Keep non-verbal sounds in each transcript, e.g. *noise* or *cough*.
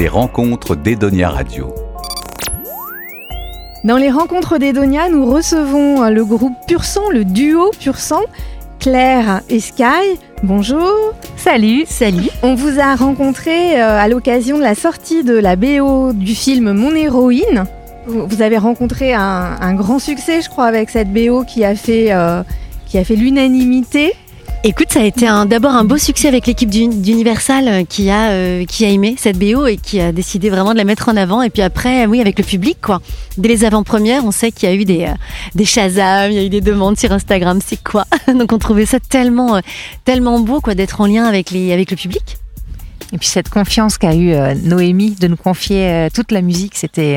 les rencontres d'Edonia Radio. Dans les rencontres d'Edonia, nous recevons le groupe Pur Sang, le duo Pur Sang, Claire et Sky. Bonjour. Salut. Salut. On vous a rencontré euh, à l'occasion de la sortie de la BO du film Mon héroïne. Vous avez rencontré un, grand succès, je crois, avec cette BO qui a fait, euh, qui a fait l'unanimité. Écoute, ça a été d'abord un beau succès avec l'équipe d'Universal euh, qui a euh, qui a aimé cette BO et qui a décidé vraiment de la mettre en avant. Et puis après, oui, avec le public, quoi. Dès les avant-premières, on sait qu'il y a eu des euh, des Shazam, il y a eu des demandes sur Instagram. C'est quoi *laughs* Donc on trouvait ça tellement tellement beau, quoi, d'être en lien avec les avec le public. Et puis cette confiance qu'a eu Noémie de nous confier toute la musique, c'était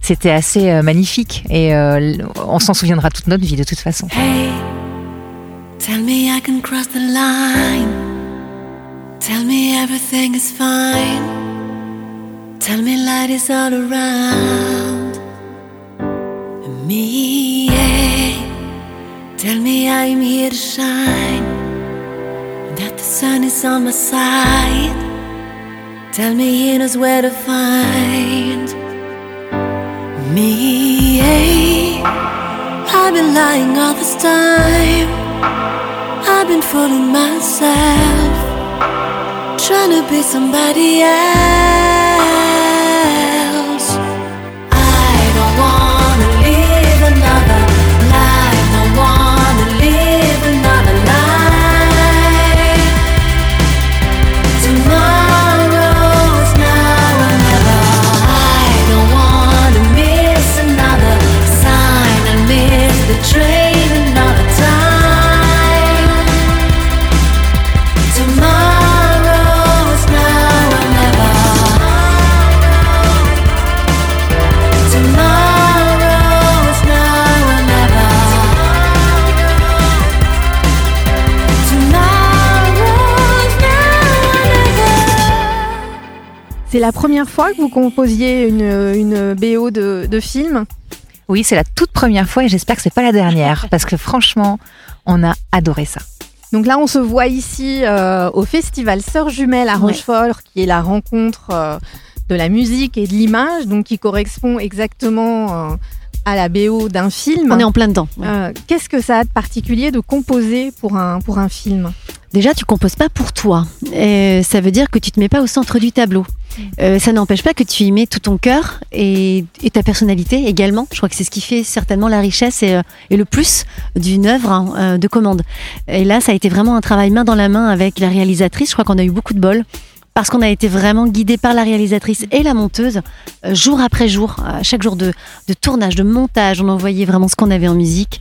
c'était assez magnifique et on s'en souviendra toute notre vie de toute façon. Tell me I can cross the line. Tell me everything is fine. Tell me light is all around me. Yeah. Tell me I'm here to shine. That the sun is on my side. Tell me he knows where to find me. Yeah. I've been lying all this time. I've been fooling myself, trying to be somebody else. C'est la première fois que vous composiez une, BO de, film Oui, c'est la toute première fois et j'espère que c'est pas la dernière parce que franchement, on a adoré ça. Donc là, on se voit ici euh, au festival Sœurs Jumelles à Rochefort, qui est la rencontre euh, de la musique et de l'image, donc qui correspond exactement euh, à la BO d'un film. On est en plein dedans. Qu'est-ce que ça a de particulier de composer pour un, pour un film? Déjà, tu composes pas pour toi. Et ça veut dire que tu te mets pas au centre du tableau. Euh, ça n'empêche pas que tu y mets tout ton cœur et, ta personnalité également. Je crois que c'est ce qui fait certainement la richesse et, euh, le plus d'une œuvre hein, euh, de commande. Et là, ça a été vraiment un travail main dans la main avec la réalisatrice. Je crois qu'on a eu beaucoup de bol parce qu'on a été vraiment guidé par la réalisatrice et la monteuse jour après jour, chaque jour de, tournage, de montage. On envoyait vraiment ce qu'on avait en musique.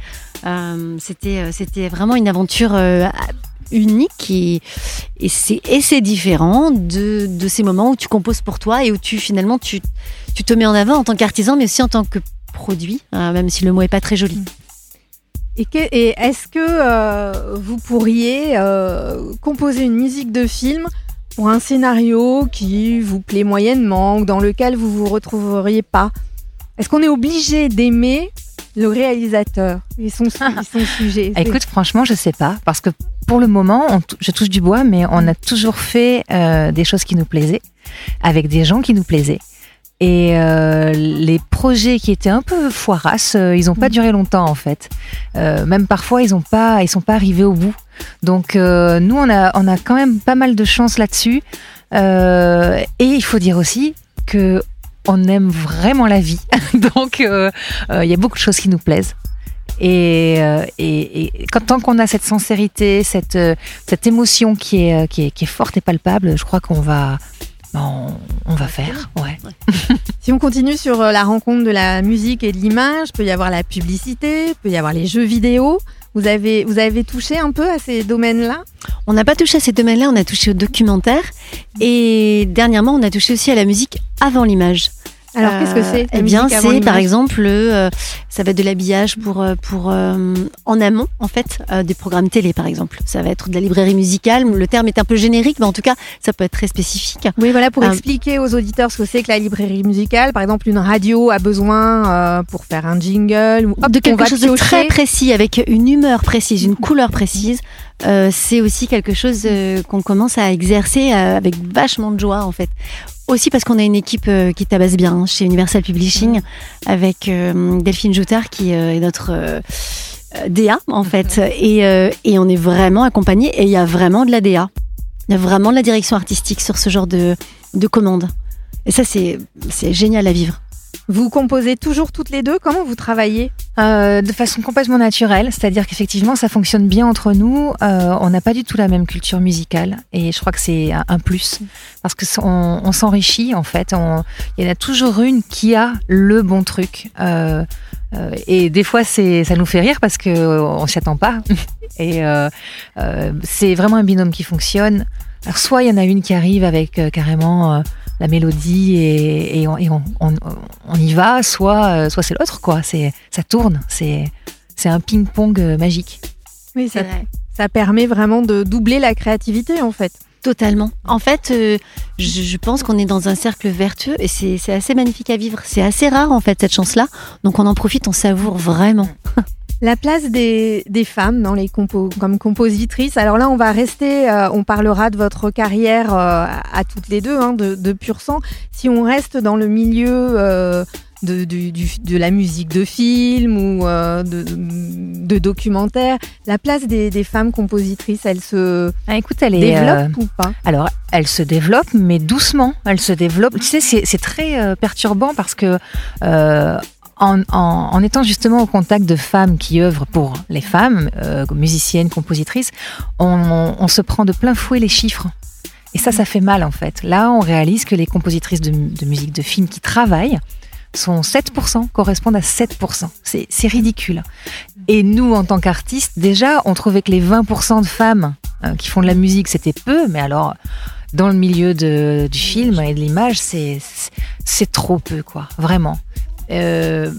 c'était, c'était vraiment une aventure unique et, et c'est différent de, de, ces moments où tu composes pour toi et où tu finalement tu, tu te mets en avant en tant qu'artisan mais aussi en tant que produit, hein, même si le mot est pas très joli. Et, est-ce que euh, vous pourriez euh, composer une musique de film pour un scénario qui vous plaît moyennement ou dans lequel vous vous retrouveriez pas? Est-ce qu'on est obligé d'aimer le réalisateur et son, son sujet *laughs* Écoute, franchement, je sais pas parce que pour le moment, je touche du bois, mais on a toujours fait euh, des choses qui nous plaisaient, avec des gens qui nous plaisaient. Et euh, les projets qui étaient un peu foirasses, euh, ils n'ont pas mm. duré longtemps en fait. même parfois, ils ont pas, ils sont pas arrivés au bout. Donc nous, on a, on a quand même pas mal de chance là-dessus. et il faut dire aussi que on aime vraiment la vie. *laughs* Donc il y a beaucoup de choses qui nous plaisent. Euh, et, et, quand, tant qu'on a cette sincérité, cette, euh, cette émotion qui est, euh, qui, est, qui est forte et palpable, je crois qu'on va, ben, on, va faire. Ouais. *laughs* si on continue sur la rencontre de la musique et de l'image, peut y avoir la publicité, peut y avoir les jeux vidéo. Vous avez, vous avez touché un peu à ces domaines-là? On n'a pas touché à ces domaines-là, on a touché au documentaire. Et dernièrement, on a touché aussi à la musique avant l'image. Alors, qu'est-ce que c'est Eh bien, c'est par exemple, euh, ça va être de l'habillage pour, euh, pour euh, en amont, en fait, des programmes télé, par exemple. Ça va être de la librairie musicale. Le terme est un peu générique, mais en tout cas, ça peut être très spécifique. Oui, voilà, pour expliquer aux auditeurs ce que c'est que la librairie musicale. Par exemple, une radio a besoin pour faire un jingle ou de quelque chose de très précis, avec une humeur précise, une couleur précise. c'est aussi quelque chose qu'on commence à exercer avec vachement de joie, en fait Aussi parce qu'on a une équipe euh, qui tabasse bien chez Universal Publishing avec euh, Delphine Joutard qui euh, est notre DA en fait. Et, et on est vraiment accompagné et il y a vraiment de la DA. Il y a vraiment de la direction artistique sur ce genre de, de commande. Et ça, c'est génial à vivre. Vous composez toujours toutes les deux? Comment vous travaillez? Euh, de façon complètement naturelle, c'est-à-dire qu'effectivement ça fonctionne bien entre nous. Euh, on n'a pas du tout la même culture musicale et je crois que c'est un, plus parce que on, s'enrichit en fait. Il y en a toujours une qui a le bon truc. Euh, euh, et des fois c'est ça nous fait rire parce que euh, on s'y attend pas. *laughs* Et euh, c'est vraiment un binôme qui fonctionne. Alors soit il y en a une qui arrive avec carrément la mélodie et, et on, et on- on- on y va, soit, euh, soit c'est l'autre, quoi. C'est, ça tourne, c'est, c'est un ping-pong euh, magique. Oui, ça, ça permet vraiment de doubler la créativité en fait. Totalement. En fait, euh, je, je pense qu'on est dans un cercle vertueux et c'est c'est assez magnifique à vivre. C'est assez rare en fait cette chance-là. Donc on en profite, on savoure vraiment. *laughs* La place des, des femmes dans les compos, comme compositrices. Alors là, on va rester, euh, on parlera de votre carrière euh, à toutes les deux, hein, de, de pur sang. Si on reste dans le milieu euh, de, du- du- de la musique de film ou de, de documentaire, la place des, des femmes compositrices, elle se Ah, écoute, elle est. développe ou pas? alors, elle se développe, mais doucement. Elle se développe. Tu sais, c'est, très perturbant parce que. En, en- en étant justement au contact de femmes qui œuvrent pour les femmes, euh, musiciennes, compositrices, on, on se prend de plein fouet les chiffres. Et ça, ça fait mal en fait. Là, on réalise que les compositrices de, de musique de film qui travaillent sont 7%, correspondent à 7%. C'est ridicule. Et nous, en tant qu'artistes, déjà, on trouvait que les 20% de femmes euh, qui font de la musique, c'était peu, mais alors, dans le milieu de- du film et de l'image, c'est trop peu, quoi, vraiment. Euh,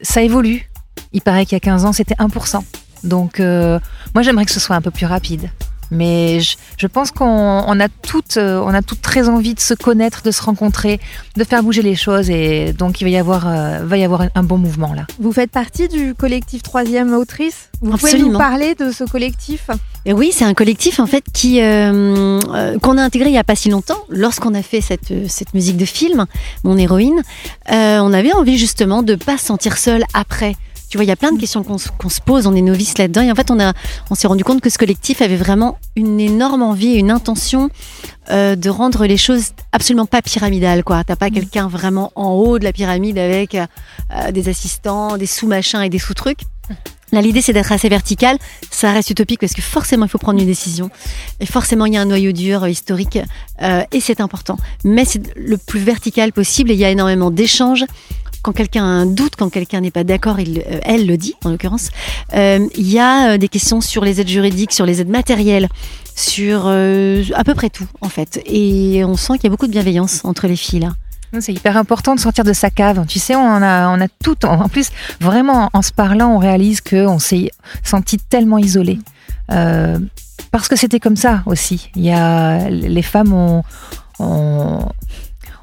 ça évolue. Il paraît qu'il y a 15 ans, c'était 1%. Donc, euh, moi, j'aimerais que ce soit un peu plus rapide. Mais je, je pense qu'on on a toutes, euh, on a toutes très envie de se connaître, de se rencontrer, de faire bouger les choses, et donc il va y avoir, euh, va y avoir un, bon mouvement là. Vous faites partie du collectif Troisième Autrice? Vous pouvez nous parler de ce collectif? Et oui, c'est un collectif en fait qui euh, euh, qu'on a intégré il y a pas si longtemps. Lorsqu'on a fait cette euh, cette musique de film, mon héroïne, euh, on avait envie justement de pas se sentir seul après. Tu vois, il y a plein de questions qu'on se- pose, on est novice là-dedans. Et en fait, on, a, on s'est rendu compte que ce collectif avait vraiment une énorme envie et une intention euh, de rendre les choses absolument pas pyramidales. quoi. T'as pas quelqu'un vraiment en haut de la pyramide avec euh, des assistants, des sous-machins et des sous-trucs. Là, l'idée, c'est d'être assez vertical. Ça reste utopique parce que forcément, il faut prendre une décision. Et forcément, il y a un noyau dur euh, historique euh, et c'est important. Mais c'est le plus vertical possible et il y a énormément d'échanges. Quand quelqu'un doute, quand quelqu'un n'est pas d'accord, euh, elle le dit, en l'occurrence. Euh, il y a euh, des questions sur les aides juridiques, sur les aides matérielles, sur à peu près tout, en fait. Et on sent qu'il y a beaucoup de bienveillance entre les filles, là. C'est hyper important de sortir de sa cave. Tu sais, on a, tout. En plus, vraiment, en se parlant, on réalise qu'on s'est senti tellement isolé. Parce que c'était comme ça aussi. Il y a, les femmes ont,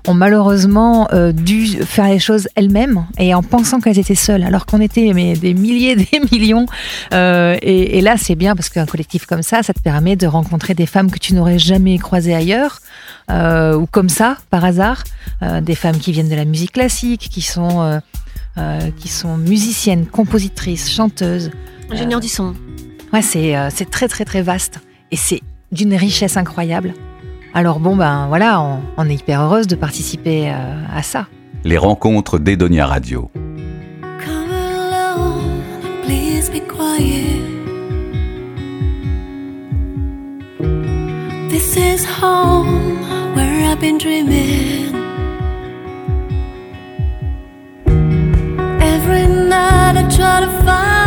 ont malheureusement euh, dû faire les choses elles-mêmes et en pensant qu'elles étaient seules, alors qu'on était mais, des milliers, *laughs* des millions. Euh, et, et là, c'est bien parce qu'un collectif comme ça, ça te permet de rencontrer des femmes que tu n'aurais jamais croisées ailleurs, euh, ou comme ça, par hasard, des femmes qui viennent de la musique classique, qui sont, qui sont musiciennes, compositrices, chanteuses. Ingénieur du son. Ouais, c'est c'est très très très vaste et c'est d'une richesse incroyable. Alors bon ben voilà, on, on est hyper heureuse de participer euh, à ça. Les rencontres d'Edonia Radio. Come alone, please be quiet. This is home where I've been dreaming. Every night I try to find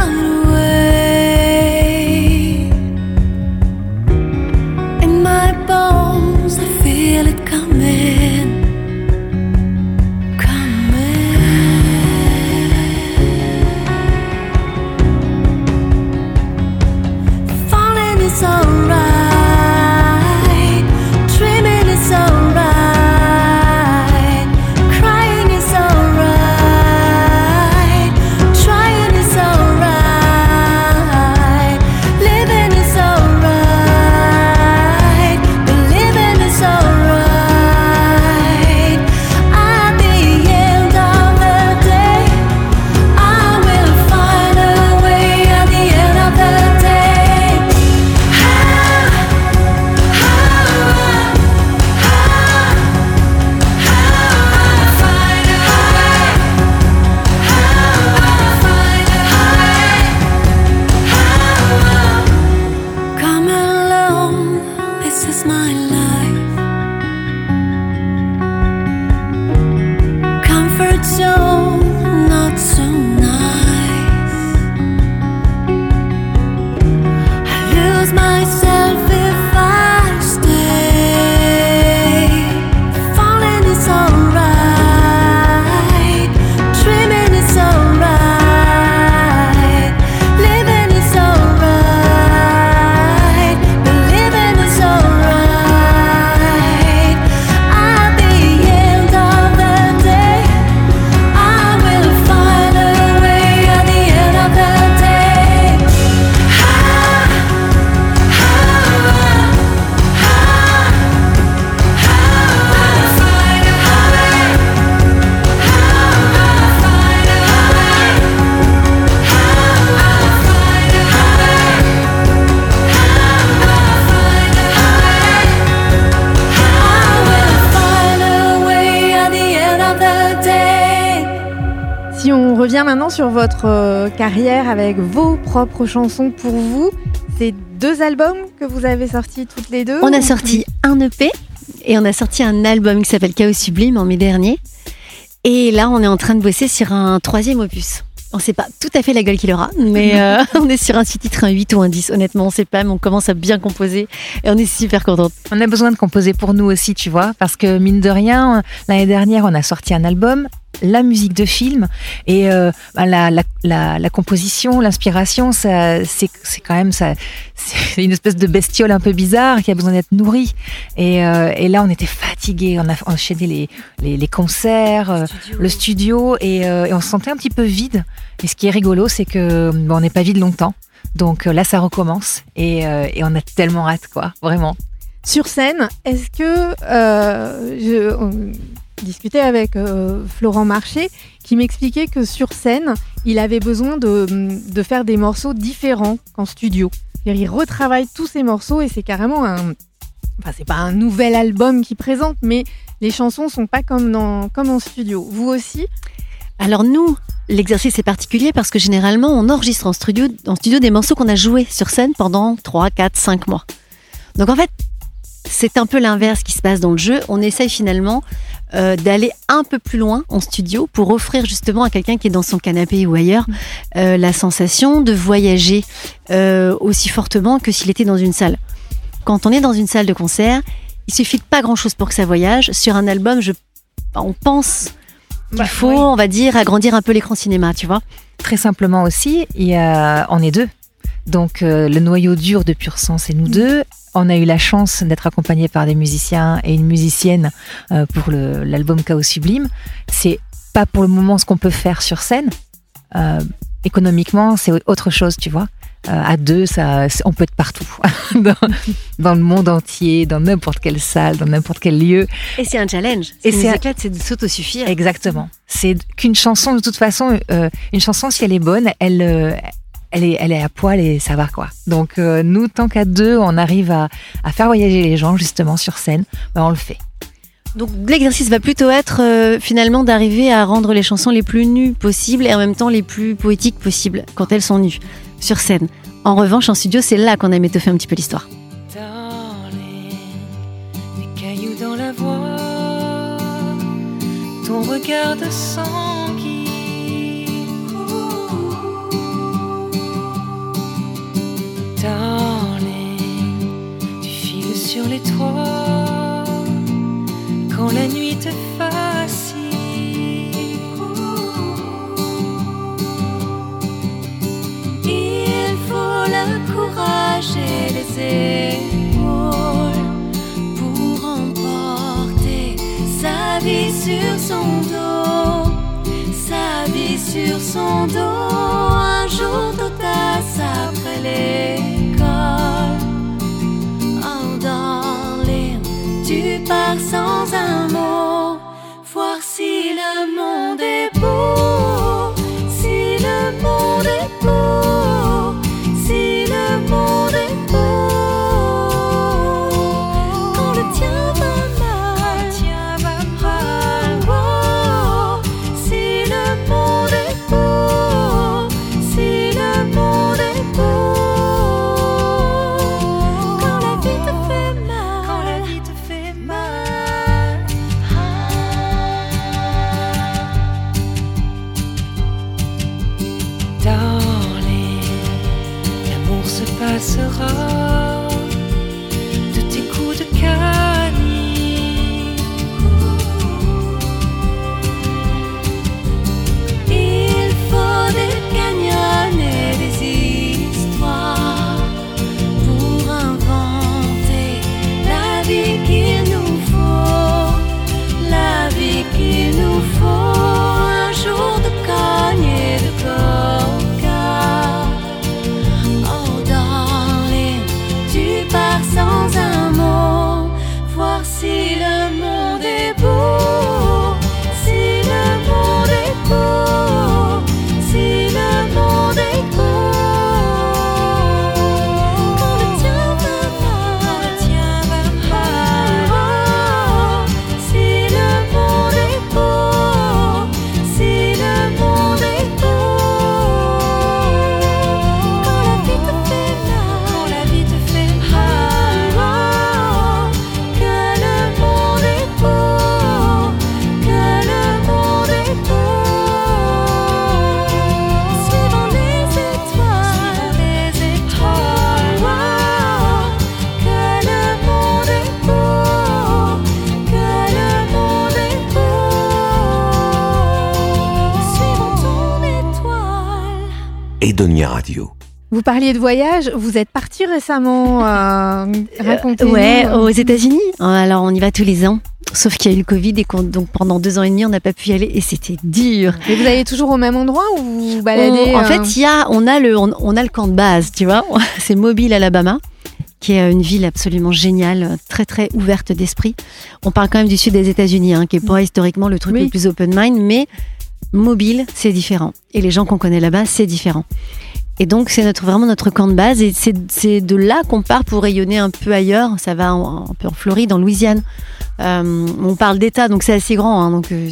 sur votre euh, carrière avec vos propres chansons pour vous. C'est deux albums que vous avez sortis toutes les deux On a sorti un EP et on a sorti un album qui s'appelle Chaos Sublime en mai dernier. Et là, on est en train de bosser sur un troisième opus. On ne sait pas tout à fait la gueule qu'il aura, mais *laughs* euh, on est sur un six titres, un 8 ou un 10. Honnêtement, on ne sait pas, mais on commence à bien composer et on est super contente. On a besoin de composer pour nous aussi, tu vois, parce que mine de rien, l'année dernière, on a sorti un album la musique de film et euh, bah, la, la, la, la, composition, l'inspiration, ça, c'est, c'est quand même ça, c'est une espèce de bestiole un peu bizarre qui a besoin d'être nourrie. Et, euh, et là, on était fatigués, on a enchaîné les, les, les concerts, euh, le studio, et, euh, et, on se sentait un petit peu vide. Et ce qui est rigolo, c'est que bon, on n'est pas vide longtemps. Donc là, ça recommence et, et on a tellement hâte, quoi, vraiment. Sur scène, est-ce que je, discutais avec euh, Florent Marché qui m'expliquait que sur scène, il avait besoin de, de faire des morceaux différents qu'en studio. Il retravaille tous ses morceaux et c'est carrément un. Enfin, c'est pas un nouvel album qu'il présente, mais les chansons sont pas comme, dans, comme en studio. Vous aussi? Alors, nous, l'exercice est particulier parce que généralement, on enregistre en studio, en studio des morceaux qu'on a joués sur scène pendant 3, 4, 5 mois. Donc, en fait, c'est un peu l'inverse qui se passe dans le jeu. On essaye finalement euh, d'aller un peu plus loin en studio pour offrir justement à quelqu'un qui est dans son canapé ou ailleurs euh, la sensation de voyager euh, aussi fortement que s'il était dans une salle. Quand on est dans une salle de concert, il suffit de pas grand-chose pour que ça voyage. Sur un album, je, on pense qu'il bah, faut, oui. on va dire, agrandir un peu l'écran cinéma, tu vois. Très simplement aussi, il y a, on est deux. Donc euh, le noyau dur de Pur Sang, c'est nous deux. On a eu la chance d'être accompagné par des musiciens et une musicienne euh, pour l'album Chaos Sublime. C'est pas pour le moment ce qu'on peut faire sur scène. Euh, économiquement, c'est autre chose, tu vois. Euh, à deux, ça, on peut être partout, *laughs* dans, dans, le monde entier, dans n'importe quelle salle, dans n'importe quel lieu. Et c'est un challenge. Et c'est éclate, c'est de s'autosuffire. Exactement. C'est qu'une chanson, de toute façon, euh, une chanson, si elle est bonne, elle, elle est, elle est à poil et ça va quoi. Donc euh, nous, tant qu'à deux, on arrive à, à, faire voyager les gens justement sur scène, ben, on le fait. Donc l'exercice va plutôt être euh, finalement d'arriver à rendre les chansons les plus nues possibles et en même temps les plus poétiques possibles quand elles sont nues sur scène. En revanche, en studio, c'est là qu'on aime étoffer un petit peu l'histoire. Des cailloux dans la voix, ton regard de sang sur les toits quand la nuit te fascine. Il faut le courage et les épaules pour emporter sa vie sur son dos, sa vie sur son dos. Un jour, t'audace après l'école. thousand. Parliez de voyage, vous êtes parti récemment, euh, Ouais, aux États-Unis. Alors, on y va tous les ans. Sauf qu'il y a eu le Covid et qu'on- donc pendant deux ans et demi, on n'a pas pu y aller et c'était dur. Et vous allez toujours au même endroit ou vous vous baladez On- en euh, fait, il y a, on a le, on, on a le camp de base, tu vois. *laughs* C'est Mobile, Alabama, qui est une ville absolument géniale, très très ouverte d'esprit. On parle quand même du sud des États-Unis, hein, qui est pas historiquement le truc Oui. le plus open mind, mais Mobile, c'est différent. Et les gens qu'on connaît là-bas, c'est différent. Et donc, c'est notre, vraiment notre camp de base. Et c'est de là qu'on part pour rayonner un peu ailleurs. Ça va un peu en Floride, en Louisiane. Euh, on parle d'État, donc c'est assez grand. hein, donc, euh,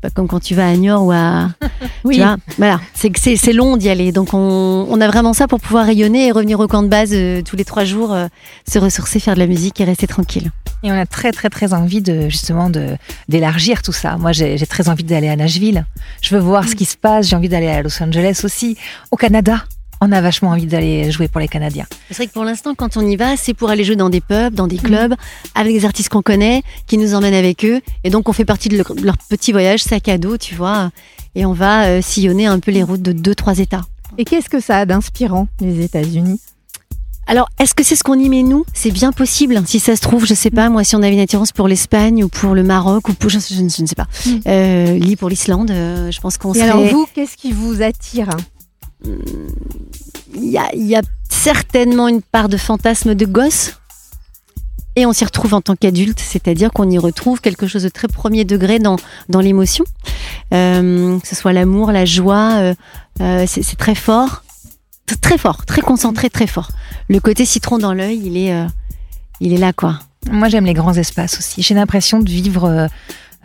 c'est pas comme quand tu vas à Niort ou à, *laughs* Oui. tu vois, voilà, c'est que c'est c'est long d'y aller. Donc on, on a vraiment ça pour pouvoir rayonner et revenir au camp de base euh, tous les trois jours, euh, se ressourcer, faire de la musique et rester tranquille. Et on a très très très envie de justement de d'élargir tout ça. Moi, j'ai j'ai très envie d'aller à Nashville. Je veux voir ce qui se passe. J'ai envie d'aller à Los Angeles aussi, au Canada. On a vachement envie d'aller jouer pour les Canadiens. C'est vrai que pour l'instant, quand on y va, c'est pour aller jouer dans des pubs, dans des clubs, avec des artistes qu'on connaît, qui nous emmènent avec eux. Et donc on fait partie de leur, leur petit voyage sac à dos, tu vois. Et on va euh, sillonner un peu les routes de deux, trois États. Et qu'est-ce que ça a d'inspirant, les États-Unis? Alors, est-ce que c'est ce qu'on y met nous? C'est bien possible. Si ça se trouve, je sais pas, moi, si on avait une attirance pour l'Espagne ou pour le Maroc ou pour, je, je ne- je ne sais pas, Mm. euh, Lee pour l'Islande, euh, je pense qu'on Et serait. alors vous, qu'est-ce qui vous attire? Il y a, certainement une part de fantasme de gosse. Et on s'y retrouve en tant qu'adulte, c'est-à-dire qu'on y retrouve quelque chose de très premier degré dans, l'émotion. Euh, que ce soit l'amour, la joie, euh, euh, c'est très fort. Très fort, très concentré, très fort. Le côté citron dans l'œil, il est, il est là, quoi. Moi, j'aime les grands espaces aussi. J'ai l'impression de vivre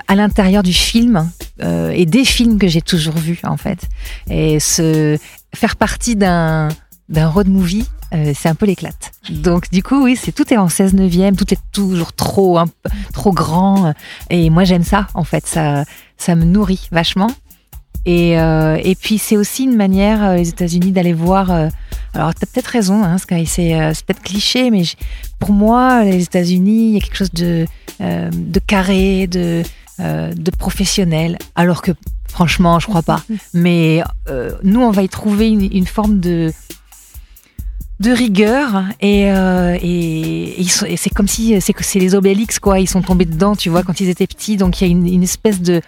à l'intérieur du film euh, et des films que j'ai toujours vus, en fait. Et se faire partie d'un d'un road movie, euh, c'est un peu l'éclate. Donc, du coup, oui, c'est tout est en 16 neuvième, tout est toujours trop, trop grand. Et moi, j'aime ça, en fait. Ça, ça me nourrit vachement. Et, euh, et puis, c'est aussi une manière, euh, les États-Unis, d'aller voir. euh, alors, tu as peut-être raison, hein, Sky, c'est euh, peut-être cliché, mais pour moi, les États-Unis, il y a quelque chose de, euh, de carré, de, euh, de professionnel, alors que franchement, je crois pas. Mais euh, nous, on va y trouver une, une forme de de rigueur et, euh, et, c'est comme si c'est que c'est les Obélix quoi ils sont tombés dedans tu vois quand ils étaient petits donc il y a une, une espèce de,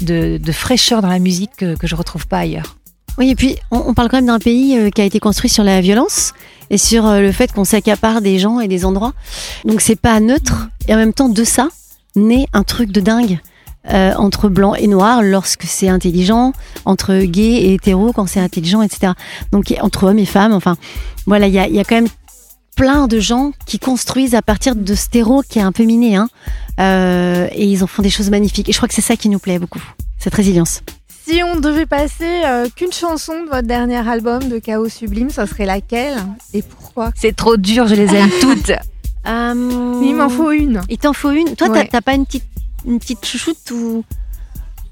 de de fraîcheur dans la musique que, que je retrouve pas ailleurs Oui, et puis on, on parle quand même d'un pays qui a été construit sur la violence et sur le fait qu'on s'accapare des gens et des endroits. Donc c'est pas neutre. Et en même temps, de ça naît un truc de dingue euh, entre blanc et noir lorsque c'est intelligent, entre gay et hétéro quand c'est intelligent, etc. Donc entre hommes et femmes. Enfin, voilà, il y a, il y a quand même plein de gens qui construisent à partir de ce terreau qui est un peu miné. Hein, Euh, et ils en font des choses magnifiques. Et je crois que c'est ça qui nous plaît beaucoup, cette résilience. Si on devait passer euh, qu'une chanson de votre dernier album de Chaos Sublime, ça serait laquelle et pourquoi? C'est trop dur je les aime *laughs* toutes Euh, Il m'en faut une. Il t'en faut une. Toi, t'as- Ouais. t'as pas une petite, une petite chouchoute ou?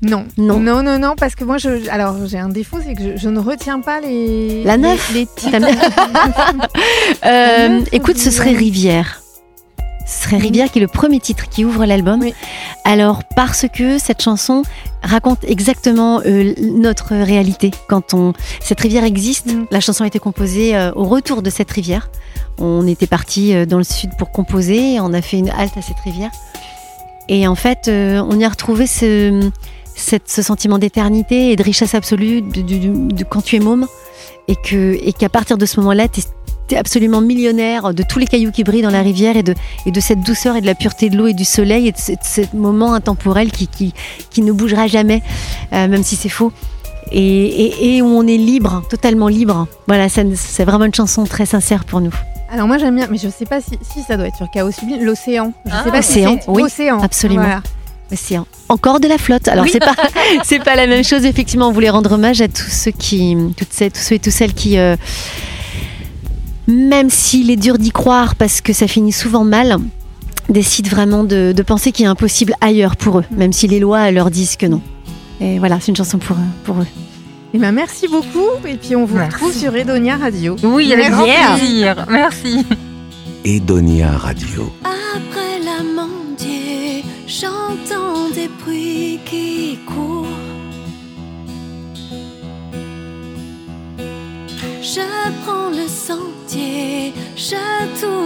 Non. Non. Non, non, non, parce que moi, je, alors j'ai un défaut, c'est que je, je ne retiens pas les. La neuf? Les, titres. *laughs* Euh, neuf, Écoute, ce serait Rivière. Ce serait. Rivière qui est le premier titre qui ouvre l'album. Oui. Alors parce que cette chanson raconte exactement euh, notre réalité. Quand on cette rivière existe, Mhm. la chanson a été composée euh, au retour de cette rivière. On était parti euh, dans le sud pour composer, on a fait une halte à cette rivière. Et en fait, euh, on y a retrouvé ce, sentiment d'éternité et de richesse absolue de, quand tu es môme. Et qu'à partir de ce moment-là, tu es absolument millionnaire de tous les cailloux qui brillent dans la rivière et de, et de cette douceur et de la pureté de l'eau et du soleil et de ce, moment intemporel qui, qui, ne bougera jamais, euh, même si c'est faux. Et, et, où on est libre, totalement libre. Voilà, c'est vraiment une chanson très sincère pour nous. Alors moi j'aime bien, mais je sais pas si, si ça doit être sur Chaos Sublime, l'océan. Je Ah, sais pas Océan, oui, Océan. absolument. Voilà. C'est en- encore de la flotte. Alors c'est pas *laughs* c'est pas la même chose effectivement. On voulait rendre hommage à tous ceux qui toutes celles, tous ceux et toutes celles qui euh, même s'il est dur d'y croire parce que ça finit souvent mal, décident vraiment de, de penser qu'il est impossible ailleurs pour eux, même si les lois leur disent que non. Et voilà, c'est une chanson pour eux. Eh ben, merci beaucoup. Et puis, on vous retrouve sur Edonia Radio. Oui, avec grand plaisir. Merci. Edonia Radio. Après la mendier, j'entends des bruits qui courent. Je prends le sentier, je tourne.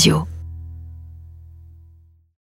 Radio.